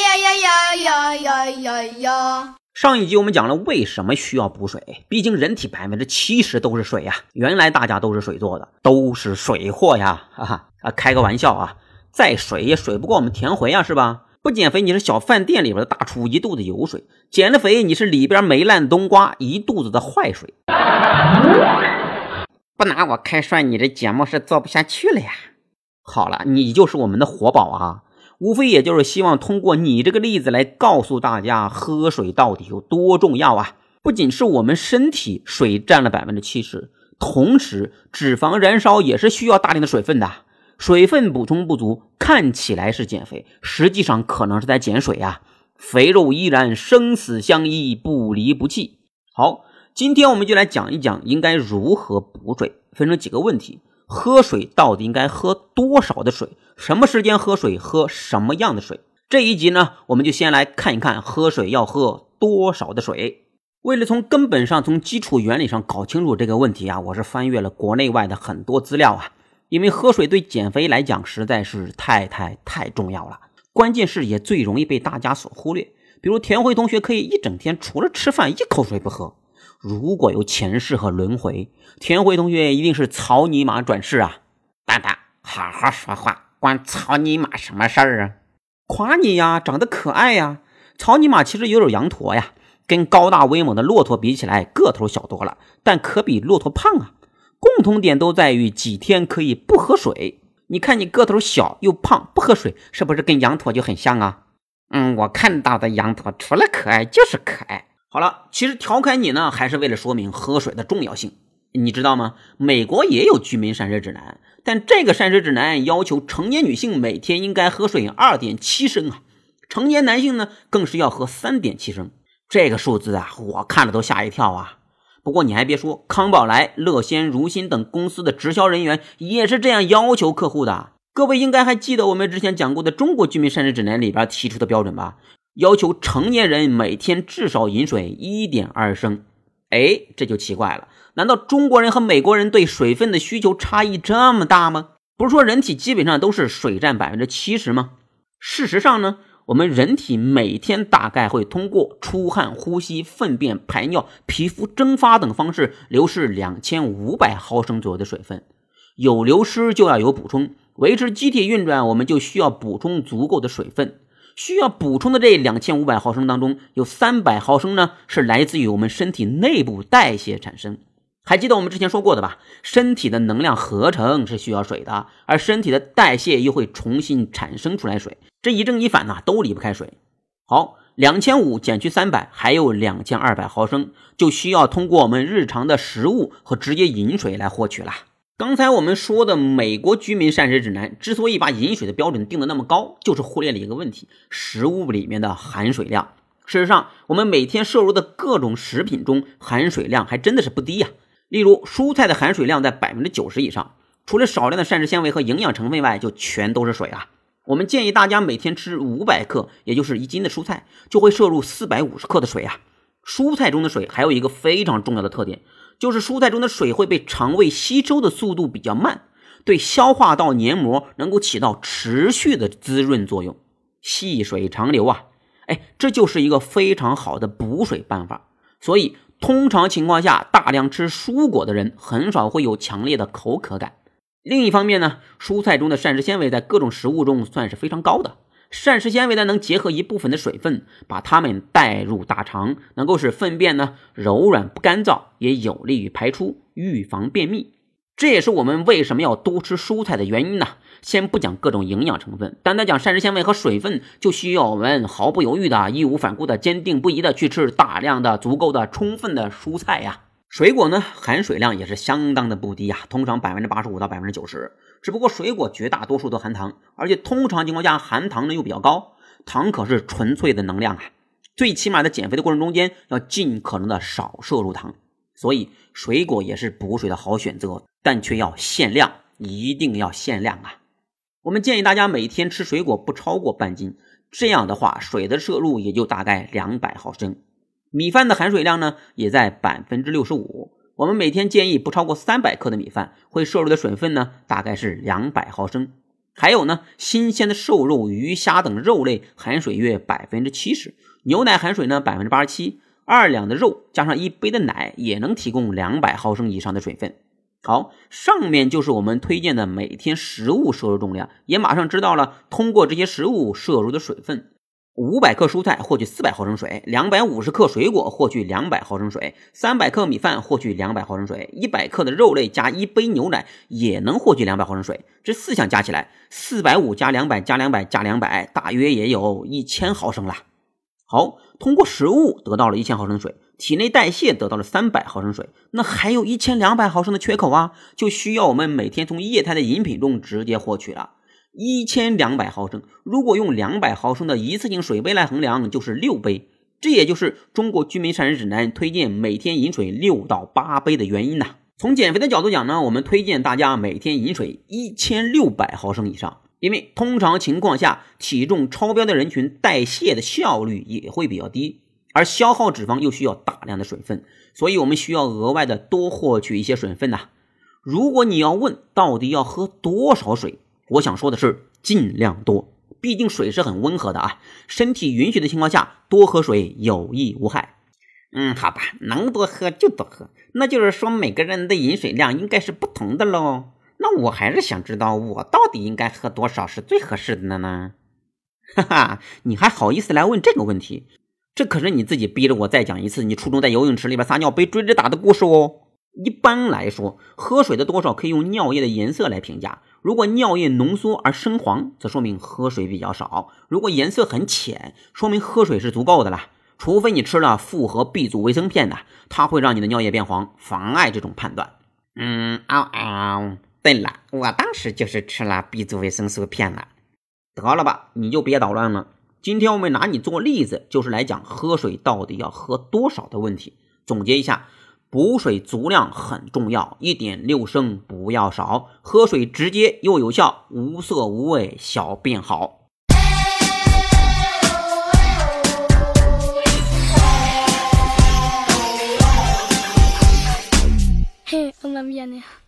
呀呀呀呀呀呀呀！上一集我们讲了为什么需要补水，毕竟人体百分之七十都是水呀。原来大家都是水做的，都是水货呀！哈哈啊，开个玩笑啊，再水也水不过我们田回啊，是吧？不减肥你是小饭店里边的大厨，一肚子油水；减了肥你是里边没烂冬瓜，一肚子的坏水。不拿我开涮，你这节目是做不下去了呀！好了，你就是我们的活宝啊！无非也就是希望通过你这个例子来告诉大家，喝水到底有多重要啊！不仅是我们身体水占了百分之七十，同时脂肪燃烧也是需要大量的水分的。水分补充不足，看起来是减肥，实际上可能是在减水啊！肥肉依然生死相依，不离不弃。好，今天我们就来讲一讲应该如何补水，分成几个问题。喝水到底应该喝多少的水？什么时间喝水？喝什么样的水？这一集呢，我们就先来看一看喝水要喝多少的水。为了从根本上、从基础原理上搞清楚这个问题啊，我是翻阅了国内外的很多资料啊。因为喝水对减肥来讲实在是太太太重要了，关键是也最容易被大家所忽略。比如田辉同学可以一整天除了吃饭一口水不喝。如果有前世和轮回，田慧同学一定是草泥马转世啊！蛋蛋，好好说话，关草泥马什么事儿啊？夸你呀，长得可爱呀！草泥马其实有点羊驼呀，跟高大威猛的骆驼比起来，个头小多了，但可比骆驼胖啊。共同点都在于几天可以不喝水。你看你个头小又胖，不喝水是不是跟羊驼就很像啊？嗯，我看到的羊驼除了可爱就是可爱。其实调侃你呢，还是为了说明喝水的重要性。你知道吗？美国也有居民膳食指南，但这个膳食指南要求成年女性每天应该喝水二点七升啊，成年男性呢更是要喝三点七升。这个数字啊，我看了都吓一跳啊。不过你还别说，康宝莱、乐鲜、如新等公司的直销人员也是这样要求客户的。各位应该还记得我们之前讲过的中国居民膳食指南里边提出的标准吧？要求成年人每天至少饮水一点二升，哎，这就奇怪了。难道中国人和美国人对水分的需求差异这么大吗？不是说人体基本上都是水占百分之七十吗？事实上呢，我们人体每天大概会通过出汗、呼吸、粪便、排尿、皮肤蒸发等方式流失两千五百毫升左右的水分。有流失就要有补充，维持机体运转，我们就需要补充足够的水分。需要补充的这两千五百毫升当中，有三百毫升呢，是来自于我们身体内部代谢产生。还记得我们之前说过的吧？身体的能量合成是需要水的，而身体的代谢又会重新产生出来水，这一正一反呢，都离不开水。好，两千五减去三百，还有两千二百毫升，就需要通过我们日常的食物和直接饮水来获取了。刚才我们说的美国居民膳食指南之所以把饮水的标准定的那么高，就是忽略了一个问题：食物里面的含水量。事实上，我们每天摄入的各种食品中含水量还真的是不低呀。例如，蔬菜的含水量在百分之九十以上，除了少量的膳食纤维和营养成分外，就全都是水啊。我们建议大家每天吃五百克，也就是一斤的蔬菜，就会摄入四百五十克的水啊。蔬菜中的水还有一个非常重要的特点。就是蔬菜中的水会被肠胃吸收的速度比较慢，对消化道黏膜能够起到持续的滋润作用，细水长流啊！哎，这就是一个非常好的补水办法。所以，通常情况下，大量吃蔬果的人很少会有强烈的口渴感。另一方面呢，蔬菜中的膳食纤维在各种食物中算是非常高的。膳食纤维呢，能结合一部分的水分，把它们带入大肠，能够使粪便呢柔软不干燥，也有利于排出，预防便秘。这也是我们为什么要多吃蔬菜的原因呢？先不讲各种营养成分，单单讲膳食纤维和水分，就需要我们毫不犹豫的、义无反顾的、坚定不移的去吃大量的、足够的、充分的蔬菜呀。水果呢，含水量也是相当的不低呀，通常百分之八十五到百分之九十。只不过水果绝大多数都含糖，而且通常情况下含糖呢又比较高。糖可是纯粹的能量啊，最起码在减肥的过程中间要尽可能的少摄入糖。所以水果也是补水的好选择，但却要限量，一定要限量啊！我们建议大家每天吃水果不超过半斤，这样的话水的摄入也就大概两百毫升。米饭的含水量呢也在百分之六十五。我们每天建议不超过三百克的米饭，会摄入的水分呢，大概是两百毫升。还有呢，新鲜的瘦肉、鱼虾等肉类含水约百分之七十，牛奶含水呢百分之八十七。二两的肉加上一杯的奶，也能提供两百毫升以上的水分。好，上面就是我们推荐的每天食物摄入重量，也马上知道了。通过这些食物摄入的水分，五百克蔬菜获取四百毫升水，两百五十克水果获取两百毫升水，三百克米饭获取两百毫升水，一百克的肉类加一杯牛奶也能获取两百毫升水。这四项加起来，四百五加两百加两百加两百，大约也有一千毫升了。好，通过食物得到了一千毫升水，体内代谢得到了三百毫升水，那还有一千两百毫升的缺口啊，就需要我们每天从液态的饮品中直接获取了。一千两百毫升，如果用两百毫升的一次性水杯来衡量，就是六杯。这也就是中国居民膳食指南推荐每天饮水六到八杯的原因呐。从减肥的角度讲呢，我们推荐大家每天饮水一千六百毫升以上。因为通常情况下，体重超标的人群代谢的效率也会比较低，而消耗脂肪又需要大量的水分，所以我们需要额外的多获取一些水分呐。如果你要问到底要喝多少水，我想说的是尽量多，毕竟水是很温和的啊，身体允许的情况下多喝水有益无害。嗯，好吧，能多喝就多喝，那就是说每个人的饮水量应该是不同的喽。那我还是想知道，我到底应该喝多少是最合适的呢？哈哈，你还好意思来问这个问题？这可是你自己逼着我再讲一次你初中在游泳池里边撒尿被追着打的故事哦。一般来说，喝水的多少可以用尿液的颜色来评价。如果尿液浓缩而深黄，则说明喝水比较少；如果颜色很浅，说明喝水是足够的啦。除非你吃了复合 B 族维生片的，它会让你的尿液变黄，妨碍这种判断。嗯，嗷嗷。对了，我当时就是吃了 B 族维生素片了。得了吧，你就别捣乱了。今天我们拿你做例子，就是来讲喝水到底要喝多少的问题。总结一下，补水足量很重要，一点六升不要少。喝水直接又有效，无色无味，小便好。嘿，我妈咪呀！